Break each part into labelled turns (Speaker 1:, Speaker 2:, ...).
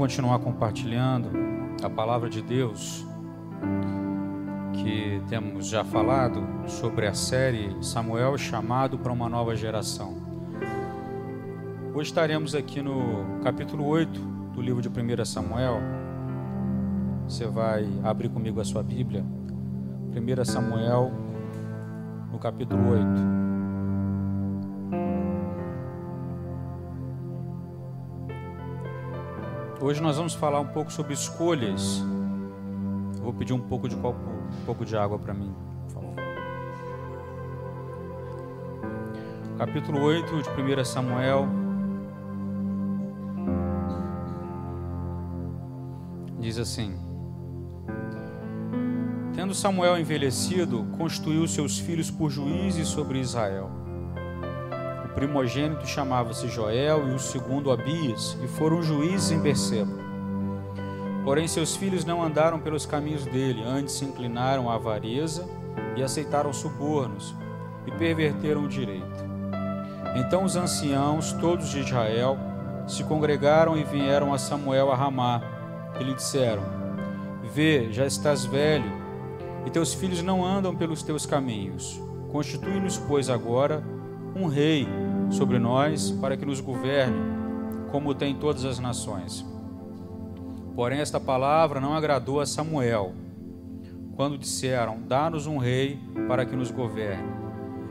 Speaker 1: continuar compartilhando a palavra de Deus que temos já falado sobre a série Samuel chamado para uma nova geração. Hoje estaremos aqui no capítulo 8 do livro de 1 Samuel. Você vai abrir comigo a sua Bíblia. 1 Samuel, no capítulo 8. Hoje nós vamos falar um pouco sobre escolhas. Vou pedir um pouco de copo, um pouco de água para mim. Capítulo 8 de 1 Samuel. Diz assim: Tendo Samuel envelhecido, constituiu seus filhos por juízes sobre Israel primogênito chamava-se Joel e o segundo Abias, e foram juízes em Berseba. Porém, seus filhos não andaram pelos caminhos dele, antes se inclinaram à avareza e aceitaram subornos e perverteram o direito. Então os anciãos, todos de Israel, se congregaram e vieram a Samuel a Ramá, e lhe disseram: Vê, já estás velho, e teus filhos não andam pelos teus caminhos. Constitui-nos, pois, agora um rei sobre nós para que nos governe, como tem todas as nações. Porém, esta palavra não agradou a Samuel, quando disseram: Dá-nos um rei para que nos governe.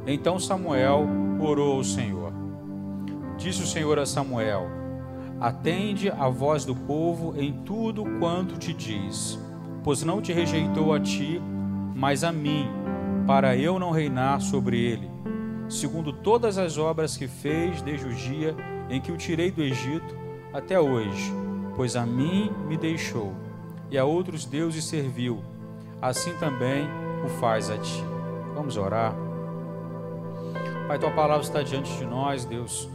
Speaker 1: Então Samuel orou ao Senhor. Disse o Senhor a Samuel: Atende a voz do povo em tudo quanto te diz, pois não te rejeitou a ti, mas a mim, para eu não reinar sobre ele segundo todas as obras que fez desde o dia em que o tirei do Egito até hoje, pois a mim me deixou e a outros deuses serviu, assim também o faz a ti. Vamos orar. Pai, tua palavra está diante de nós, Deus,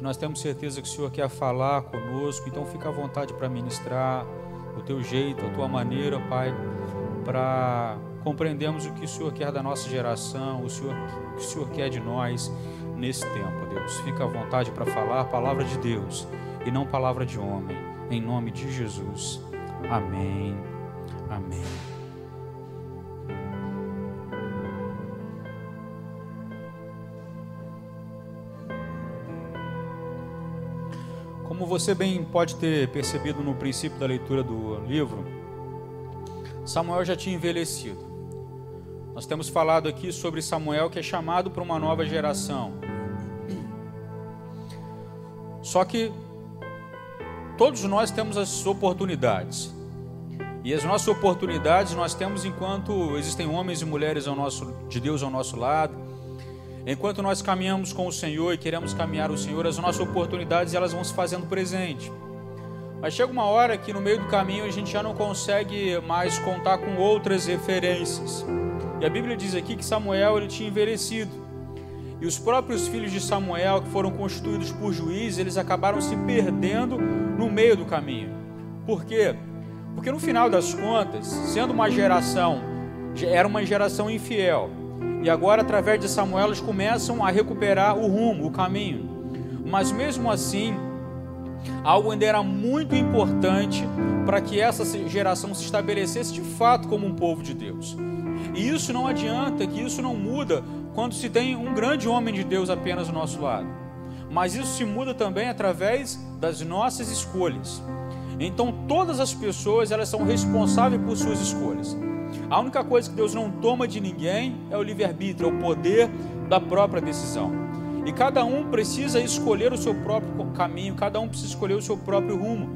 Speaker 1: nós temos certeza que o Senhor quer falar conosco, então fica à vontade para ministrar o teu jeito, a tua maneira, Pai, para compreendermos o que o Senhor quer da nossa geração, o, Senhor, o que o Senhor quer de nós nesse tempo, Deus. Fica à vontade para falar a palavra de Deus e não palavra de homem. Em nome de Jesus. Amém. Amém. Como você bem pode ter percebido no princípio da leitura do livro, Samuel já tinha envelhecido. Nós temos falado aqui sobre Samuel que é chamado para uma nova geração. Só que todos nós temos as oportunidades. E as nossas oportunidades nós temos enquanto existem homens e mulheres ao nosso, de Deus ao nosso lado. Enquanto nós caminhamos com o Senhor e queremos caminhar o Senhor, as nossas oportunidades elas vão se fazendo presente. Mas chega uma hora que no meio do caminho a gente já não consegue mais contar com outras referências. E a Bíblia diz aqui que Samuel ele tinha envelhecido. E os próprios filhos de Samuel, que foram constituídos por juízes, eles acabaram se perdendo no meio do caminho. Por quê? Porque no final das contas, sendo uma geração, era uma geração infiel. E agora, através de Samuel, eles começam a recuperar o rumo, o caminho. Mas mesmo assim, algo ainda era muito importante para que essa geração se estabelecesse de fato como um povo de Deus. E isso não adianta, que isso não muda quando se tem um grande homem de Deus apenas do nosso lado. Mas isso se muda também através das nossas escolhas. Então todas as pessoas elas são responsáveis por suas escolhas. A única coisa que Deus não toma de ninguém é o livre-arbítrio, é o poder da própria decisão. E cada um precisa escolher o seu próprio caminho, cada um precisa escolher o seu próprio rumo.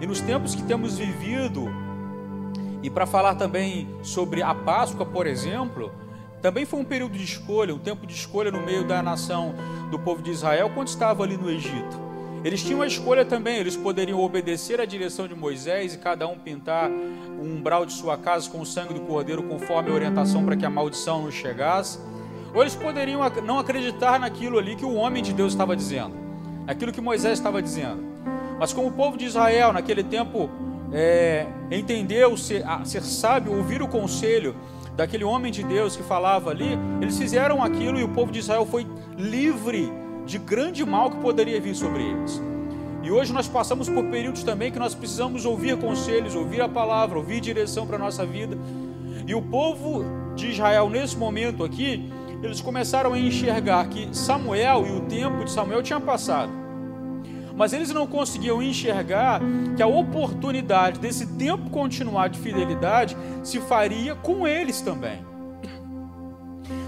Speaker 1: E nos tempos que temos vivido, e para falar também sobre a Páscoa, por exemplo, também foi um período de escolha, um tempo de escolha no meio da nação do povo de Israel quando estava ali no Egito. Eles tinham a escolha também, eles poderiam obedecer à direção de Moisés e cada um pintar um umbral de sua casa com o sangue do cordeiro conforme a orientação para que a maldição não chegasse. Ou eles poderiam não acreditar naquilo ali que o homem de Deus estava dizendo, naquilo que Moisés estava dizendo. Mas como o povo de Israel naquele tempo é, entendeu, ser, ser sábio, ouvir o conselho daquele homem de Deus que falava ali, eles fizeram aquilo e o povo de Israel foi livre de grande mal que poderia vir sobre eles. E hoje nós passamos por períodos também que nós precisamos ouvir conselhos, ouvir a palavra, ouvir direção para a nossa vida. E o povo de Israel, nesse momento aqui, eles começaram a enxergar que Samuel e o tempo de Samuel tinha passado. Mas eles não conseguiam enxergar que a oportunidade desse tempo continuar de fidelidade se faria com eles também.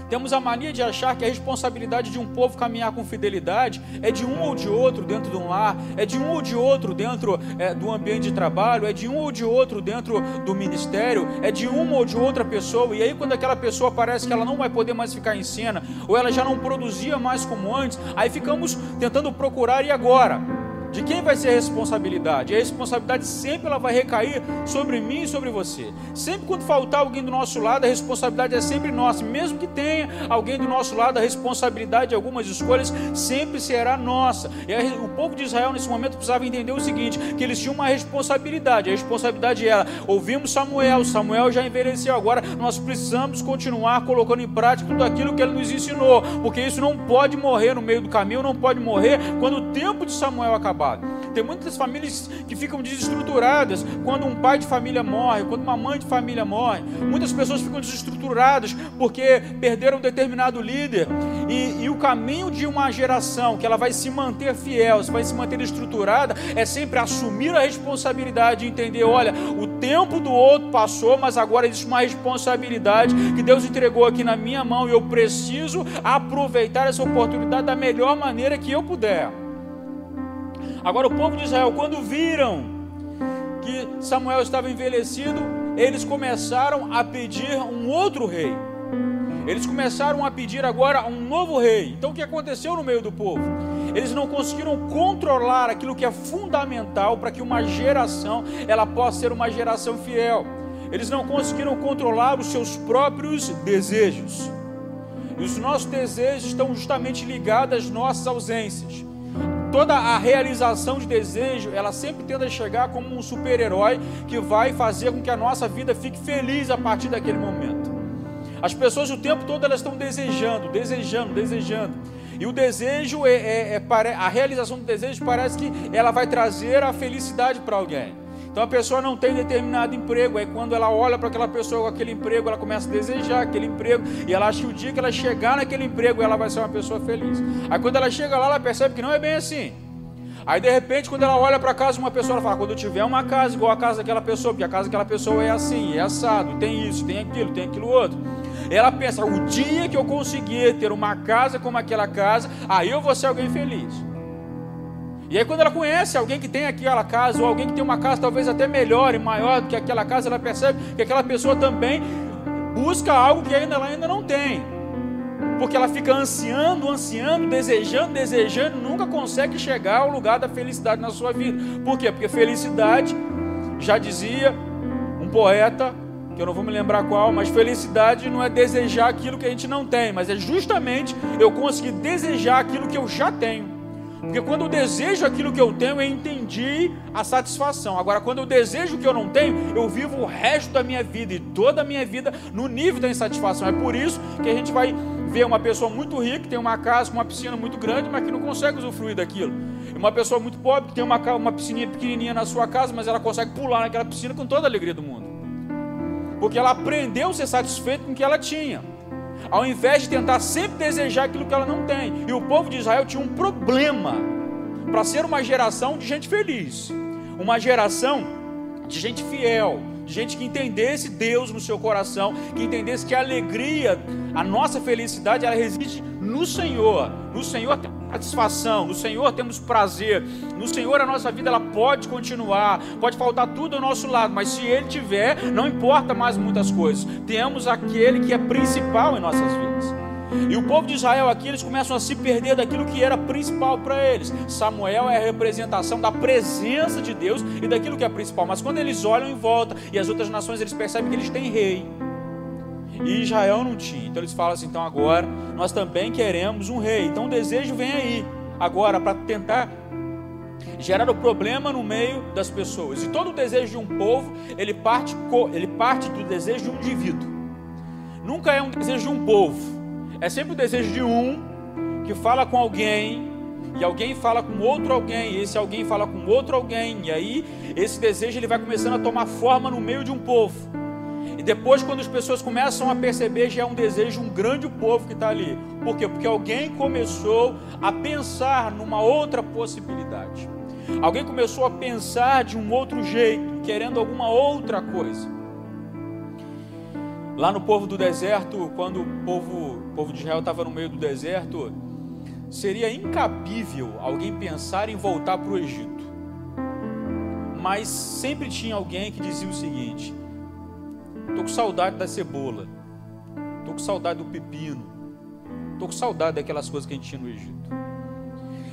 Speaker 1: Temos a mania de achar que a responsabilidade de um povo caminhar com fidelidade é de um ou de outro dentro de um lar, é de um ou de outro dentro é, do ambiente de trabalho, é de um ou de outro dentro do ministério, é de uma ou de outra pessoa. E aí, quando aquela pessoa parece que ela não vai poder mais ficar em cena, ou ela já não produzia mais como antes, aí ficamos tentando procurar e agora? De quem vai ser a responsabilidade? A responsabilidade sempre ela vai recair sobre mim e sobre você. Sempre quando faltar alguém do nosso lado, a responsabilidade é sempre nossa. Mesmo que tenha alguém do nosso lado, a responsabilidade de algumas escolhas sempre será nossa. E o povo de Israel nesse momento precisava entender o seguinte: que eles tinham uma responsabilidade. A responsabilidade era: ouvimos Samuel, Samuel já envelheceu. Agora nós precisamos continuar colocando em prática tudo aquilo que ele nos ensinou, porque isso não pode morrer no meio do caminho, não pode morrer quando o tempo de Samuel acabar acabado. Tem muitas famílias que ficam desestruturadas quando um pai de família morre, quando uma mãe de família morre. Muitas pessoas ficam desestruturadas porque perderam um determinado líder. E, e o caminho de uma geração que ela vai se manter fiel, vai se manter estruturada, é sempre assumir a responsabilidade e entender: olha, o tempo do outro passou, mas agora existe uma responsabilidade que Deus entregou aqui na minha mão e eu preciso aproveitar essa oportunidade da melhor maneira que eu puder. Agora, o povo de Israel, quando viram que Samuel estava envelhecido, eles começaram a pedir um outro rei. Eles começaram a pedir agora um novo rei. Então, o que aconteceu no meio do povo? Eles não conseguiram controlar aquilo que é fundamental para que uma geração ela possa ser uma geração fiel. Eles não conseguiram controlar os seus próprios desejos. E os nossos desejos estão justamente ligados às nossas ausências toda a realização de desejo, ela sempre tenta chegar como um super-herói que vai fazer com que a nossa vida fique feliz a partir daquele momento. As pessoas o tempo todo elas estão desejando, desejando, desejando. E o desejo é, é, é a realização do desejo parece que ela vai trazer a felicidade para alguém. Então a pessoa não tem determinado emprego, aí quando ela olha para aquela pessoa com aquele emprego, ela começa a desejar aquele emprego, e ela acha que o dia que ela chegar naquele emprego, ela vai ser uma pessoa feliz. Aí quando ela chega lá, ela percebe que não é bem assim. Aí de repente, quando ela olha para casa uma pessoa, ela fala: quando eu tiver uma casa igual a casa daquela pessoa, porque a casa daquela pessoa é assim, é assado, tem isso, tem aquilo, tem aquilo outro. Ela pensa: o dia que eu conseguir ter uma casa como aquela casa, aí eu vou ser alguém feliz. E aí, quando ela conhece alguém que tem aquela casa, ou alguém que tem uma casa talvez até melhor e maior do que aquela casa, ela percebe que aquela pessoa também busca algo que ainda ela ainda não tem. Porque ela fica ansiando, ansiando, desejando, desejando, nunca consegue chegar ao lugar da felicidade na sua vida. Por quê? Porque felicidade, já dizia um poeta, que eu não vou me lembrar qual, mas felicidade não é desejar aquilo que a gente não tem, mas é justamente eu conseguir desejar aquilo que eu já tenho. Porque quando eu desejo aquilo que eu tenho, eu entendi a satisfação. Agora, quando eu desejo o que eu não tenho, eu vivo o resto da minha vida e toda a minha vida no nível da insatisfação. É por isso que a gente vai ver uma pessoa muito rica, que tem uma casa com uma piscina muito grande, mas que não consegue usufruir daquilo. E uma pessoa muito pobre, que tem uma, uma piscininha pequenininha na sua casa, mas ela consegue pular naquela piscina com toda a alegria do mundo. Porque ela aprendeu a ser satisfeita com o que ela tinha ao invés de tentar sempre desejar aquilo que ela não tem. E o povo de Israel tinha um problema para ser uma geração de gente feliz, uma geração de gente fiel, de gente que entendesse Deus no seu coração, que entendesse que a alegria, a nossa felicidade, ela reside no Senhor. No Senhor satisfação, no Senhor temos prazer, no Senhor a nossa vida ela pode continuar, pode faltar tudo ao nosso lado, mas se Ele tiver, não importa mais muitas coisas. Temos aquele que é principal em nossas vidas. E o povo de Israel aqui, eles começam a se perder daquilo que era principal para eles. Samuel é a representação da presença de Deus e daquilo que é principal. Mas quando eles olham em volta e as outras nações, eles percebem que eles têm rei. E Israel não tinha. Então eles falam assim: então agora nós também queremos um rei. Então o desejo vem aí, agora, para tentar gerar o problema no meio das pessoas. E todo o desejo de um povo, ele parte, ele parte do desejo de um indivíduo. Nunca é um desejo de um povo. É sempre o desejo de um que fala com alguém e alguém fala com outro alguém, e esse alguém fala com outro alguém, e aí esse desejo ele vai começando a tomar forma no meio de um povo. Depois, quando as pessoas começam a perceber, já é um desejo, um grande povo que está ali. Por quê? Porque alguém começou a pensar numa outra possibilidade. Alguém começou a pensar de um outro jeito, querendo alguma outra coisa. Lá no povo do deserto, quando o povo, o povo de Israel estava no meio do deserto, seria incabível alguém pensar em voltar para o Egito. Mas sempre tinha alguém que dizia o seguinte: estou com saudade da cebola, estou com saudade do pepino, estou com saudade daquelas coisas que a gente tinha no Egito.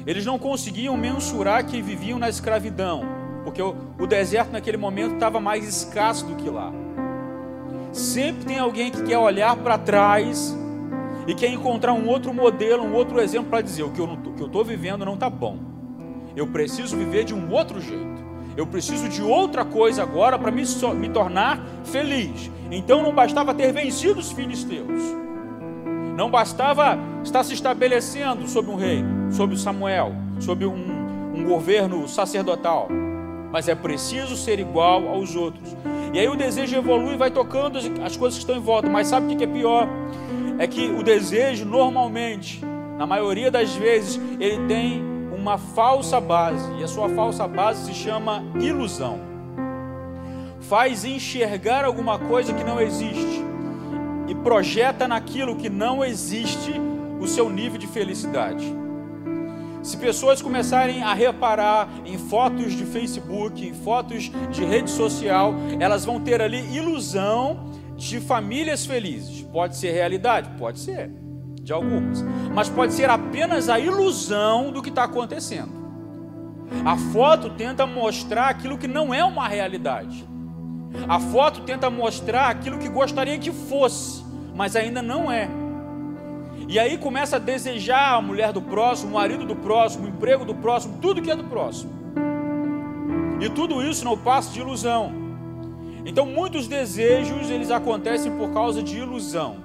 Speaker 1: Eles não conseguiam mensurar que viviam na escravidão, porque o, o deserto naquele momento estava mais escasso do que lá. Sempre tem alguém que quer olhar para trás e quer encontrar um outro modelo, um outro exemplo para dizer: o que eu estou vivendo não está bom. Eu preciso viver de um outro jeito. Eu preciso de outra coisa agora para me, me tornar feliz. Então não bastava ter vencido os filisteus. Não bastava estar se estabelecendo sobre um rei, sobre Samuel, sobre um, um governo sacerdotal. Mas é preciso ser igual aos outros. E aí o desejo evolui e vai tocando as coisas que estão em volta. Mas sabe o que é pior? É que o desejo, normalmente, na maioria das vezes, ele tem uma falsa base. E a sua falsa base se chama ilusão. Faz enxergar alguma coisa que não existe e projeta naquilo que não existe o seu nível de felicidade. Se pessoas começarem a reparar em fotos de Facebook, em fotos de rede social, elas vão ter ali ilusão de famílias felizes. Pode ser realidade? Pode ser, de algumas. Mas pode ser apenas a ilusão do que está acontecendo. A foto tenta mostrar aquilo que não é uma realidade. A foto tenta mostrar aquilo que gostaria que fosse, mas ainda não é. E aí começa a desejar a mulher do próximo, o marido do próximo, o emprego do próximo, tudo que é do próximo. E tudo isso não passa de ilusão. Então muitos desejos eles acontecem por causa de ilusão.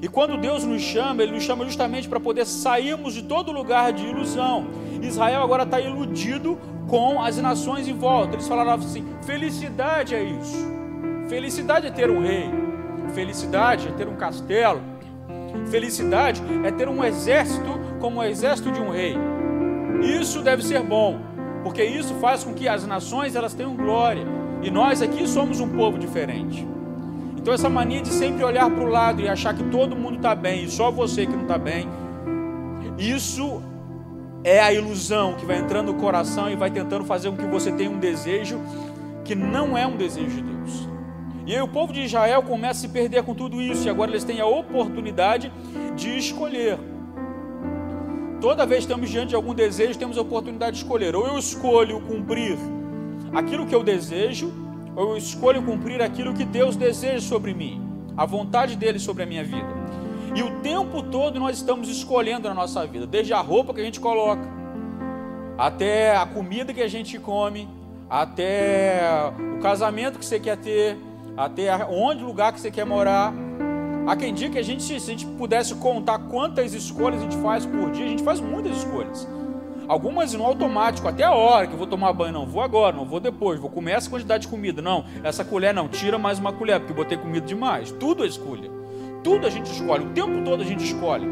Speaker 1: E quando Deus nos chama, Ele nos chama justamente para poder sairmos de todo lugar de ilusão. Israel agora está iludido com as nações em volta. Eles falaram assim: felicidade é isso. Felicidade é ter um rei. Felicidade é ter um castelo. Felicidade é ter um exército como o exército de um rei. Isso deve ser bom, porque isso faz com que as nações elas tenham glória. E nós aqui somos um povo diferente. Então essa mania de sempre olhar para o lado e achar que todo mundo está bem e só você que não está bem, isso é a ilusão que vai entrando no coração e vai tentando fazer com que você tenha um desejo que não é um desejo de Deus. E aí o povo de Israel começa a se perder com tudo isso, e agora eles têm a oportunidade de escolher. Toda vez que estamos diante de algum desejo, temos a oportunidade de escolher. Ou eu escolho cumprir aquilo que eu desejo, eu escolho cumprir aquilo que Deus deseja sobre mim, a vontade dele sobre a minha vida. E o tempo todo nós estamos escolhendo na nossa vida, desde a roupa que a gente coloca, até a comida que a gente come, até o casamento que você quer ter, até onde lugar que você quer morar. Há quem diga que a gente, se a gente pudesse contar quantas escolhas a gente faz por dia, a gente faz muitas escolhas. Algumas no automático, até a hora que eu vou tomar banho, não vou agora, não vou depois, vou comer essa quantidade de comida. Não, essa colher não, tira mais uma colher, porque botei comida demais. Tudo é escolha. Tudo a gente escolhe, o tempo todo a gente escolhe.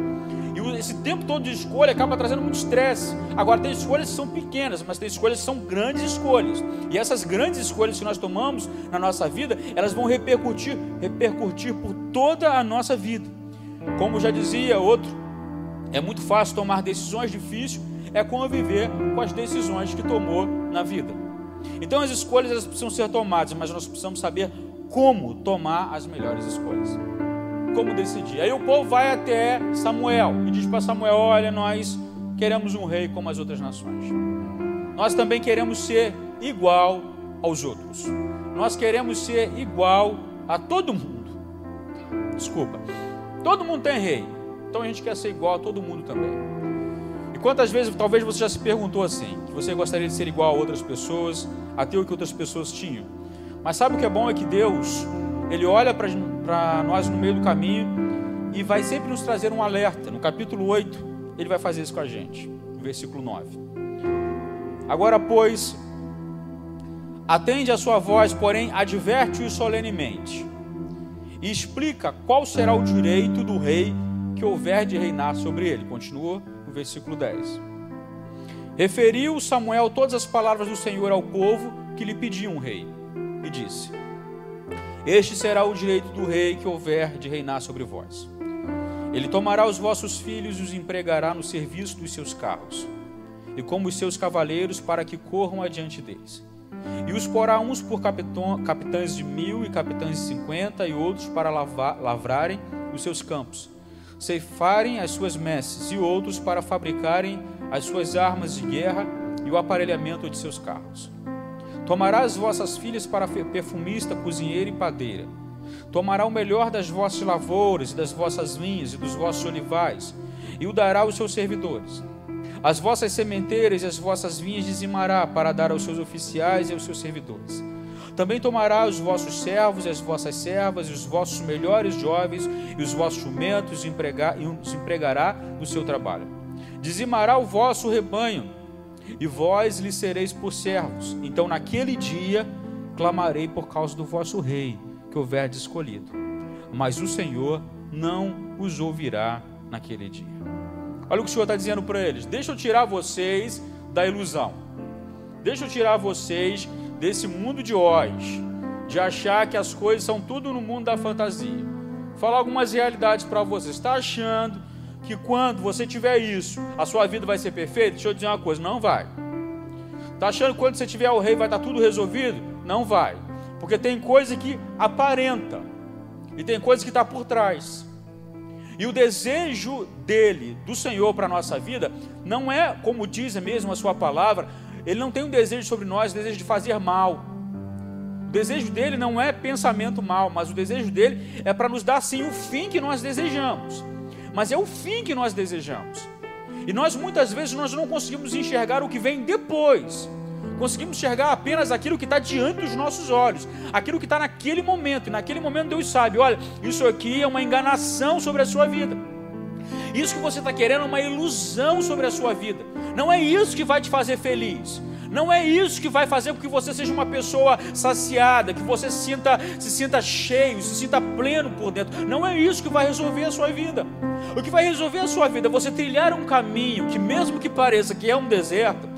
Speaker 1: E esse tempo todo de escolha acaba trazendo muito estresse. Agora, tem escolhas que são pequenas, mas tem escolhas que são grandes escolhas. E essas grandes escolhas que nós tomamos na nossa vida, elas vão repercutir, repercutir por toda a nossa vida. Como já dizia outro, é muito fácil tomar decisões difíceis, é conviver com as decisões que tomou na vida. Então, as escolhas elas precisam ser tomadas, mas nós precisamos saber como tomar as melhores escolhas como decidir. Aí o povo vai até Samuel e diz para Samuel: Olha, nós queremos um rei como as outras nações. Nós também queremos ser igual aos outros. Nós queremos ser igual a todo mundo. Desculpa. Todo mundo tem rei. Então a gente quer ser igual a todo mundo também. Quantas vezes talvez você já se perguntou assim, que você gostaria de ser igual a outras pessoas, a ter o que outras pessoas tinham. Mas sabe o que é bom é que Deus ele olha para nós no meio do caminho e vai sempre nos trazer um alerta. No capítulo 8, ele vai fazer isso com a gente. versículo 9. Agora, pois, atende a sua voz, porém adverte-o solenemente e explica qual será o direito do rei que houver de reinar sobre ele. Continua no versículo 10. Referiu Samuel todas as palavras do Senhor ao povo que lhe pediam um rei, e disse: Este será o direito do rei que houver de reinar sobre vós. Ele tomará os vossos filhos e os empregará no serviço dos seus carros, e como os seus cavaleiros, para que corram adiante deles. E os porá uns por capitães de mil e capitães de cinquenta, e outros para lavrarem os seus campos, ceifarem as suas messes, e outros para fabricarem as suas armas de guerra e o aparelhamento de seus carros. Tomará as vossas filhas para perfumista, cozinheira e padeira. Tomará o melhor das vossas lavouras e das vossas vinhas e dos vossos olivais, e o dará aos seus servidores. As vossas sementeiras e as vossas vinhas dizimará para dar aos seus oficiais e aos seus servidores. Também tomará os vossos servos e as vossas servas, e os vossos melhores jovens e os vossos jumentos, e os empregará no seu trabalho dizimará o vosso rebanho, e vós lhe sereis por servos. Então naquele dia clamarei por causa do vosso rei, que houverdes escolhido. Mas o Senhor não os ouvirá naquele dia. Olha o que o Senhor está dizendo para eles: deixa eu tirar vocês da ilusão, deixa eu tirar vocês desse mundo de Oz, de achar que as coisas são tudo no mundo da fantasia. Vou falar algumas realidades para vocês. Está achando que quando você tiver isso, a sua vida vai ser perfeita? Deixa eu dizer uma coisa, não vai. Tá achando que quando você tiver o rei vai estar tudo resolvido? Não vai. Porque tem coisa que aparenta e tem coisa que está por trás. E o desejo dele, do Senhor para a nossa vida, não é, como diz mesmo a sua palavra, ele não tem um desejo sobre nós, um desejo de fazer mal. O desejo dele não é pensamento mal, mas o desejo dele é para nos dar sim o fim que nós desejamos mas é o fim que nós desejamos. E nós muitas vezes nós não conseguimos enxergar o que vem depois. Conseguimos enxergar apenas aquilo que está diante dos nossos olhos, aquilo que está naquele momento. E naquele momento Deus sabe, olha, isso aqui é uma enganação sobre a sua vida. Isso que você está querendo é uma ilusão sobre a sua vida. Não é isso que vai te fazer feliz. Não é isso que vai fazer com que você seja uma pessoa saciada, que você se sinta, se sinta cheio, se sinta pleno por dentro. Não é isso que vai resolver a sua vida. O que vai resolver a sua vida é você trilhar um caminho que, mesmo que pareça que é um deserto,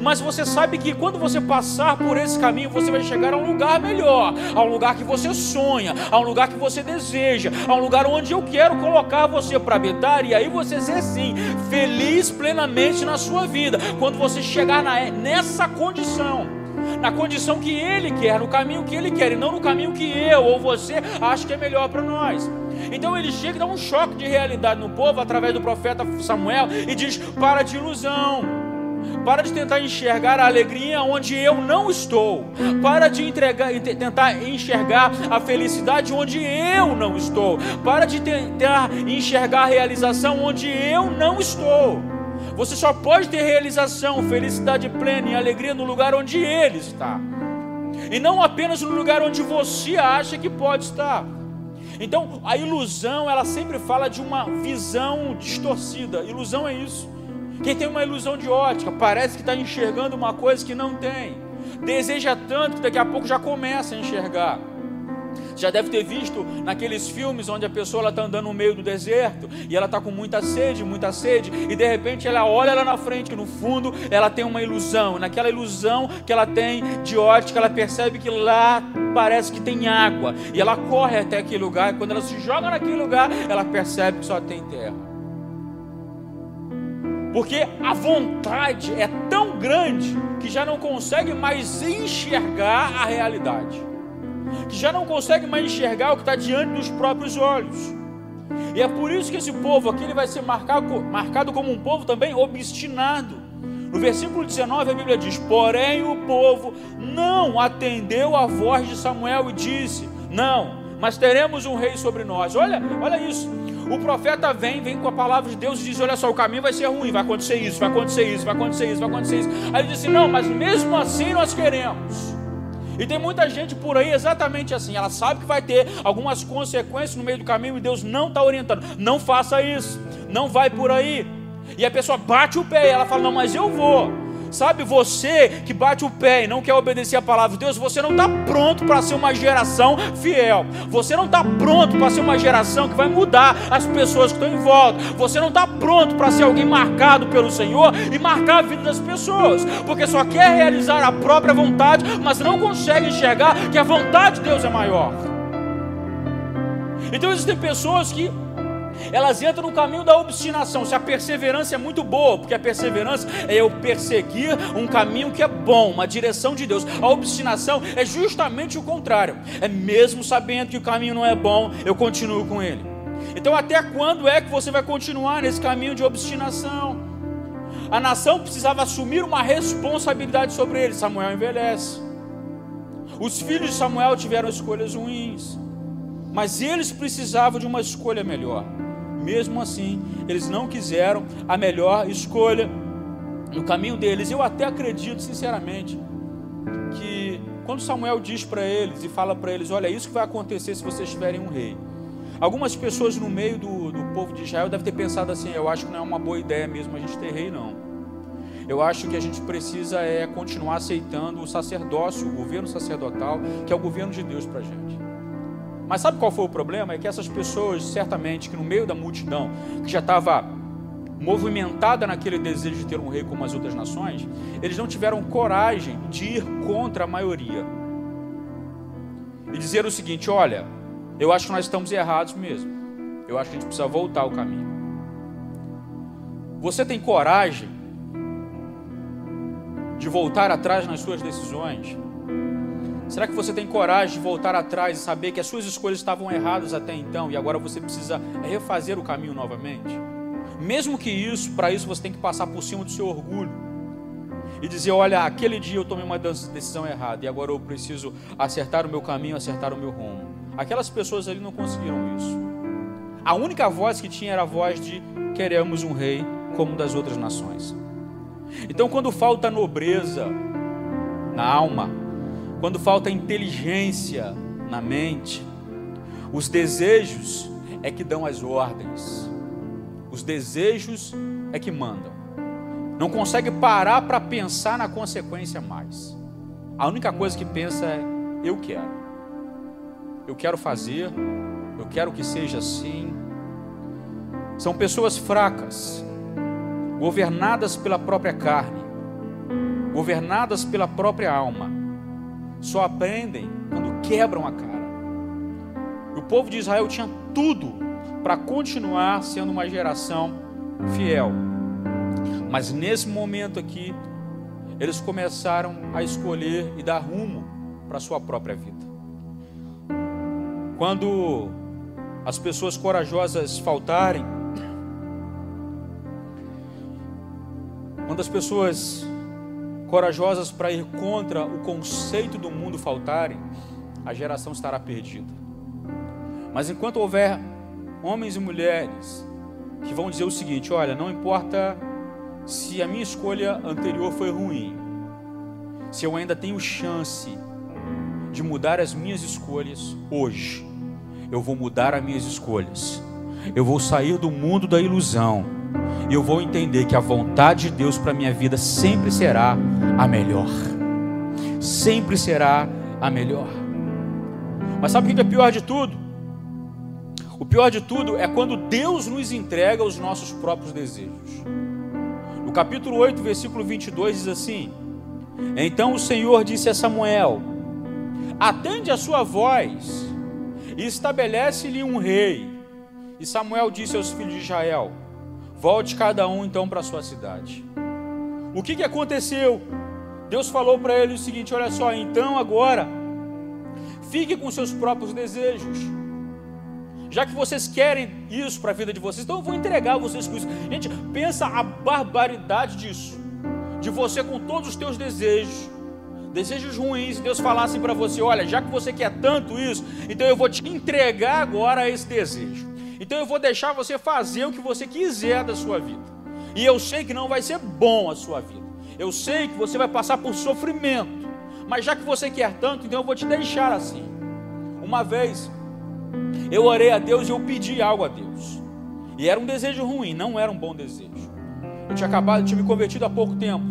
Speaker 1: mas você sabe que quando você passar por esse caminho, você vai chegar a um lugar melhor, a um lugar que você sonha, a um lugar que você deseja, a um lugar onde eu quero colocar você para habitar, e aí você ser sim, feliz plenamente na sua vida, quando você chegar na, nessa condição na condição que Ele quer, no caminho que Ele quer, e não no caminho que eu ou você acha que é melhor para nós. Então ele chega e dá um choque de realidade no povo através do profeta Samuel e diz: para de ilusão. Para de tentar enxergar a alegria onde eu não estou. Para de entregar, tentar enxergar a felicidade onde eu não estou. Para de tentar enxergar a realização onde eu não estou. Você só pode ter realização, felicidade plena e alegria no lugar onde Ele está. E não apenas no lugar onde você acha que pode estar. Então, a ilusão, ela sempre fala de uma visão distorcida. Ilusão é isso. Quem tem uma ilusão de ótica, parece que está enxergando uma coisa que não tem. Deseja tanto que daqui a pouco já começa a enxergar. Já deve ter visto naqueles filmes onde a pessoa está andando no meio do deserto e ela está com muita sede, muita sede, e de repente ela olha lá na frente, que no fundo ela tem uma ilusão. Naquela ilusão que ela tem de ótica, ela percebe que lá parece que tem água. E ela corre até aquele lugar, e quando ela se joga naquele lugar, ela percebe que só tem terra. Porque a vontade é tão grande que já não consegue mais enxergar a realidade, que já não consegue mais enxergar o que está diante dos próprios olhos. E é por isso que esse povo aqui ele vai ser marcado, marcado como um povo também obstinado. No versículo 19 a Bíblia diz: Porém o povo não atendeu a voz de Samuel e disse: Não, mas teremos um rei sobre nós. Olha, olha isso. O profeta vem, vem com a palavra de Deus e diz: Olha só, o caminho vai ser ruim, vai acontecer isso, vai acontecer isso, vai acontecer isso, vai acontecer isso. Aí ele disse: Não, mas mesmo assim nós queremos. E tem muita gente por aí exatamente assim. Ela sabe que vai ter algumas consequências no meio do caminho e Deus não está orientando. Não faça isso, não vai por aí. E a pessoa bate o pé e ela fala: Não, mas eu vou. Sabe, você que bate o pé e não quer obedecer a palavra de Deus, você não está pronto para ser uma geração fiel. Você não está pronto para ser uma geração que vai mudar as pessoas que estão em volta. Você não está pronto para ser alguém marcado pelo Senhor e marcar a vida das pessoas, porque só quer realizar a própria vontade, mas não consegue enxergar que a vontade de Deus é maior. Então existem pessoas que elas entram no caminho da obstinação. Se a perseverança é muito boa, porque a perseverança é eu perseguir um caminho que é bom, uma direção de Deus. A obstinação é justamente o contrário. É mesmo sabendo que o caminho não é bom, eu continuo com ele. Então, até quando é que você vai continuar nesse caminho de obstinação? A nação precisava assumir uma responsabilidade sobre ele. Samuel envelhece. Os filhos de Samuel tiveram escolhas ruins, mas eles precisavam de uma escolha melhor. Mesmo assim, eles não quiseram a melhor escolha no caminho deles. Eu até acredito, sinceramente, que quando Samuel diz para eles e fala para eles: Olha, é isso que vai acontecer se vocês tiverem um rei. Algumas pessoas no meio do, do povo de Israel devem ter pensado assim: Eu acho que não é uma boa ideia mesmo a gente ter rei, não. Eu acho que a gente precisa é continuar aceitando o sacerdócio, o governo sacerdotal, que é o governo de Deus para a gente. Mas sabe qual foi o problema? É que essas pessoas, certamente, que no meio da multidão, que já estava movimentada naquele desejo de ter um rei como as outras nações, eles não tiveram coragem de ir contra a maioria. E dizer o seguinte: olha, eu acho que nós estamos errados mesmo. Eu acho que a gente precisa voltar ao caminho. Você tem coragem de voltar atrás nas suas decisões? Será que você tem coragem de voltar atrás e saber que as suas escolhas estavam erradas até então e agora você precisa refazer o caminho novamente? Mesmo que isso, para isso você tem que passar por cima do seu orgulho e dizer: olha, aquele dia eu tomei uma decisão errada e agora eu preciso acertar o meu caminho, acertar o meu rumo. Aquelas pessoas ali não conseguiram isso. A única voz que tinha era a voz de queremos um rei como das outras nações. Então, quando falta nobreza na alma, quando falta inteligência na mente, os desejos é que dão as ordens, os desejos é que mandam. Não consegue parar para pensar na consequência mais. A única coisa que pensa é: eu quero, eu quero fazer, eu quero que seja assim. São pessoas fracas, governadas pela própria carne, governadas pela própria alma só aprendem quando quebram a cara. O povo de Israel tinha tudo para continuar sendo uma geração fiel. Mas nesse momento aqui, eles começaram a escolher e dar rumo para a sua própria vida. Quando as pessoas corajosas faltarem, quando as pessoas corajosas para ir contra o conceito do mundo faltarem, a geração estará perdida. Mas enquanto houver homens e mulheres que vão dizer o seguinte: olha, não importa se a minha escolha anterior foi ruim, se eu ainda tenho chance de mudar as minhas escolhas hoje, eu vou mudar as minhas escolhas. Eu vou sair do mundo da ilusão e eu vou entender que a vontade de Deus para minha vida sempre será a melhor. Sempre será a melhor. Mas sabe o que é pior de tudo? O pior de tudo é quando Deus nos entrega os nossos próprios desejos. No capítulo 8, versículo 22 diz assim: Então o Senhor disse a Samuel: Atende a sua voz e estabelece-lhe um rei. E Samuel disse aos filhos de Israel: Volte cada um então para a sua cidade. O que, que aconteceu? Deus falou para ele o seguinte: olha só, então agora, fique com seus próprios desejos. Já que vocês querem isso para a vida de vocês, então eu vou entregar vocês com isso. Gente, pensa a barbaridade disso. De você com todos os teus desejos, desejos ruins, Deus falasse para você: olha, já que você quer tanto isso, então eu vou te entregar agora esse desejo. Então eu vou deixar você fazer o que você quiser da sua vida. E eu sei que não vai ser bom a sua vida. Eu sei que você vai passar por sofrimento. Mas já que você quer tanto, então eu vou te deixar assim. Uma vez eu orei a Deus e eu pedi algo a Deus. E era um desejo ruim, não era um bom desejo. Eu tinha acabado, tinha me convertido há pouco tempo.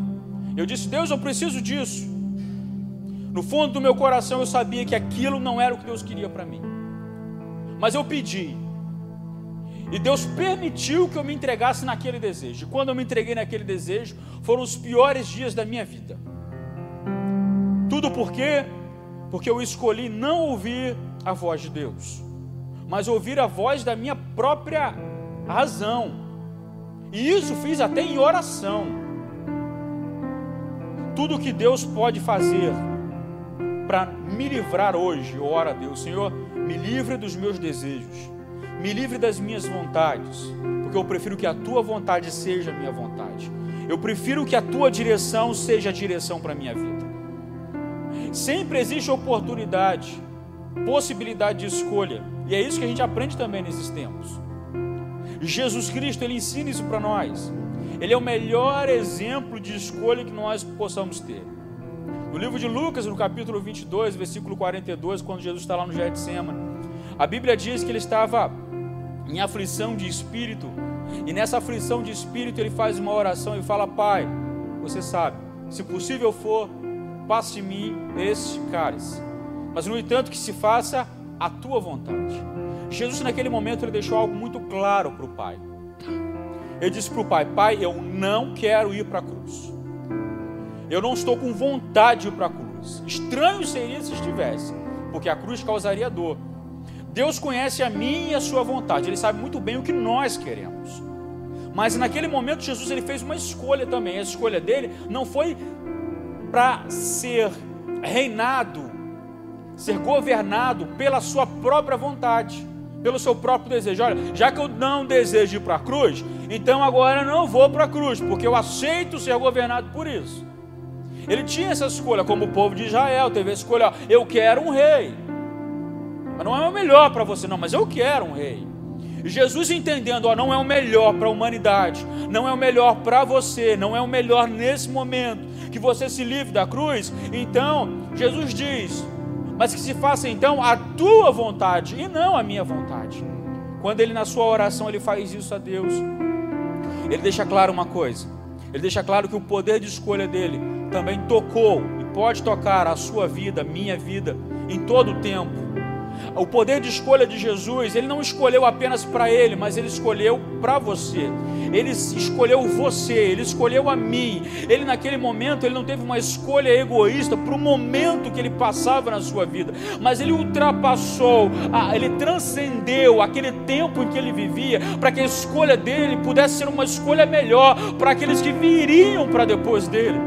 Speaker 1: Eu disse: Deus, eu preciso disso. No fundo do meu coração eu sabia que aquilo não era o que Deus queria para mim. Mas eu pedi. E Deus permitiu que eu me entregasse naquele desejo. E quando eu me entreguei naquele desejo, foram os piores dias da minha vida. Tudo por quê? Porque eu escolhi não ouvir a voz de Deus, mas ouvir a voz da minha própria razão. E isso fiz até em oração. Tudo que Deus pode fazer para me livrar hoje, ora a Deus, Senhor, me livre dos meus desejos, me livre das minhas vontades, porque eu prefiro que a tua vontade seja a minha vontade. Eu prefiro que a tua direção seja a direção para a minha vida. Sempre existe oportunidade, possibilidade de escolha, e é isso que a gente aprende também nesses tempos. Jesus Cristo, ele ensina isso para nós. Ele é o melhor exemplo de escolha que nós possamos ter. No livro de Lucas, no capítulo 22, versículo 42, quando Jesus está lá no Getsemane, a Bíblia diz que ele estava em aflição de espírito, e nessa aflição de espírito ele faz uma oração e fala: Pai, você sabe, se possível for, passe de mim este cálice, mas no entanto que se faça a tua vontade. Jesus, naquele momento, ele deixou algo muito claro para o Pai. Ele disse para o Pai: Pai, eu não quero ir para a cruz. Eu não estou com vontade de ir para a cruz. Estranho seria se estivesse, porque a cruz causaria dor. Deus conhece a mim e a sua vontade. Ele sabe muito bem o que nós queremos. Mas naquele momento Jesus ele fez uma escolha também. A escolha dele não foi para ser reinado, ser governado pela sua própria vontade, pelo seu próprio desejo. Olha, já que eu não desejo ir para a cruz, então agora eu não vou para a cruz, porque eu aceito ser governado por isso. Ele tinha essa escolha, como o povo de Israel teve a escolha: ó, eu quero um rei. Mas não é o melhor para você, não, mas eu quero um rei. Jesus entendendo, ó, não é o melhor para a humanidade, não é o melhor para você, não é o melhor nesse momento que você se livre da cruz. Então, Jesus diz: Mas que se faça então a tua vontade e não a minha vontade. Quando ele na sua oração ele faz isso a Deus, ele deixa claro uma coisa. Ele deixa claro que o poder de escolha dele também tocou e pode tocar a sua vida, minha vida, em todo o tempo. O poder de escolha de Jesus, ele não escolheu apenas para ele, mas ele escolheu para você. Ele escolheu você, ele escolheu a mim. Ele naquele momento, ele não teve uma escolha egoísta para o momento que ele passava na sua vida, mas ele ultrapassou, ele transcendeu aquele tempo em que ele vivia, para que a escolha dele pudesse ser uma escolha melhor para aqueles que viriam para depois dele.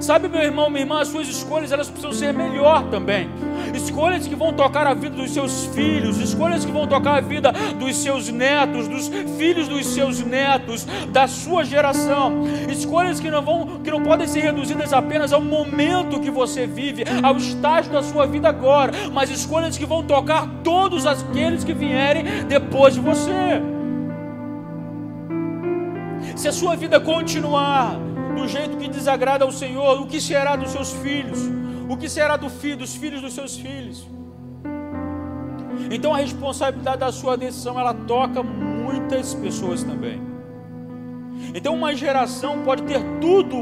Speaker 1: Sabe, meu irmão, minha irmã, as suas escolhas elas precisam ser melhor também. Escolhas que vão tocar a vida dos seus filhos, escolhas que vão tocar a vida dos seus netos, dos filhos dos seus netos, da sua geração. Escolhas que não vão, que não podem ser reduzidas apenas ao momento que você vive, ao estágio da sua vida agora, mas escolhas que vão tocar todos aqueles que vierem depois de você. Se a sua vida continuar do jeito que desagrada ao Senhor, o que será dos seus filhos? O que será do filho, dos filhos dos seus filhos? Então a responsabilidade da sua decisão ela toca muitas pessoas também. Então uma geração pode ter tudo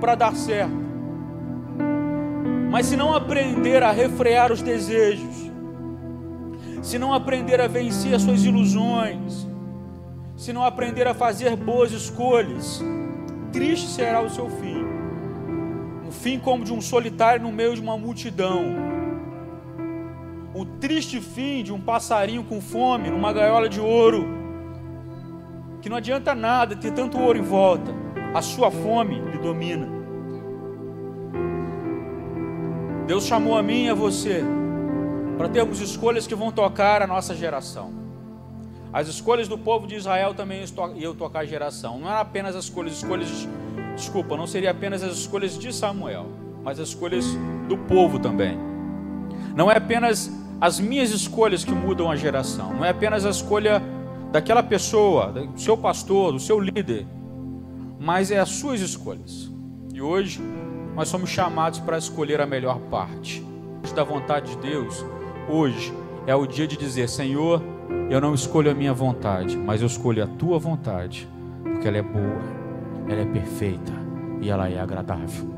Speaker 1: para dar certo, mas se não aprender a refrear os desejos, se não aprender a vencer as suas ilusões, se não aprender a fazer boas escolhas, triste será o seu fim. Um fim como de um solitário no meio de uma multidão. O triste fim de um passarinho com fome numa gaiola de ouro. Que não adianta nada ter tanto ouro em volta. A sua fome lhe domina. Deus chamou a mim e a você para termos escolhas que vão tocar a nossa geração. As escolhas do povo de Israel também iam tocar a geração. Não eram apenas as escolhas, escolhas, desculpa, não seria apenas as escolhas de Samuel, mas as escolhas do povo também. Não é apenas as minhas escolhas que mudam a geração. Não é apenas a escolha daquela pessoa, do seu pastor, do seu líder, mas é as suas escolhas. E hoje nós somos chamados para escolher a melhor parte da vontade de Deus. Hoje é o dia de dizer: Senhor, eu não escolho a minha vontade, mas eu escolho a tua vontade, porque ela é boa, ela é perfeita e ela é agradável.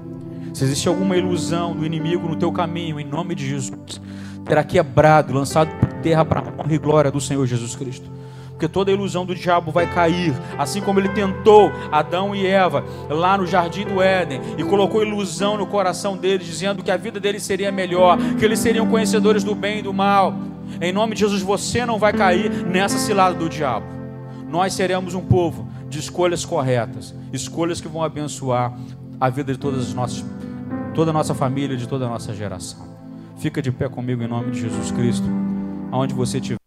Speaker 1: Se existe alguma ilusão do inimigo no teu caminho, em nome de Jesus, será quebrado, lançado por terra para a honra e glória do Senhor Jesus Cristo porque toda ilusão do diabo vai cair, assim como ele tentou Adão e Eva lá no jardim do Éden e colocou ilusão no coração deles, dizendo que a vida deles seria melhor, que eles seriam conhecedores do bem e do mal. Em nome de Jesus, você não vai cair nessa cilada do diabo. Nós seremos um povo de escolhas corretas, escolhas que vão abençoar a vida de todas as nossas, toda a nossa família, de toda a nossa geração. Fica de pé comigo em nome de Jesus Cristo, aonde você estiver.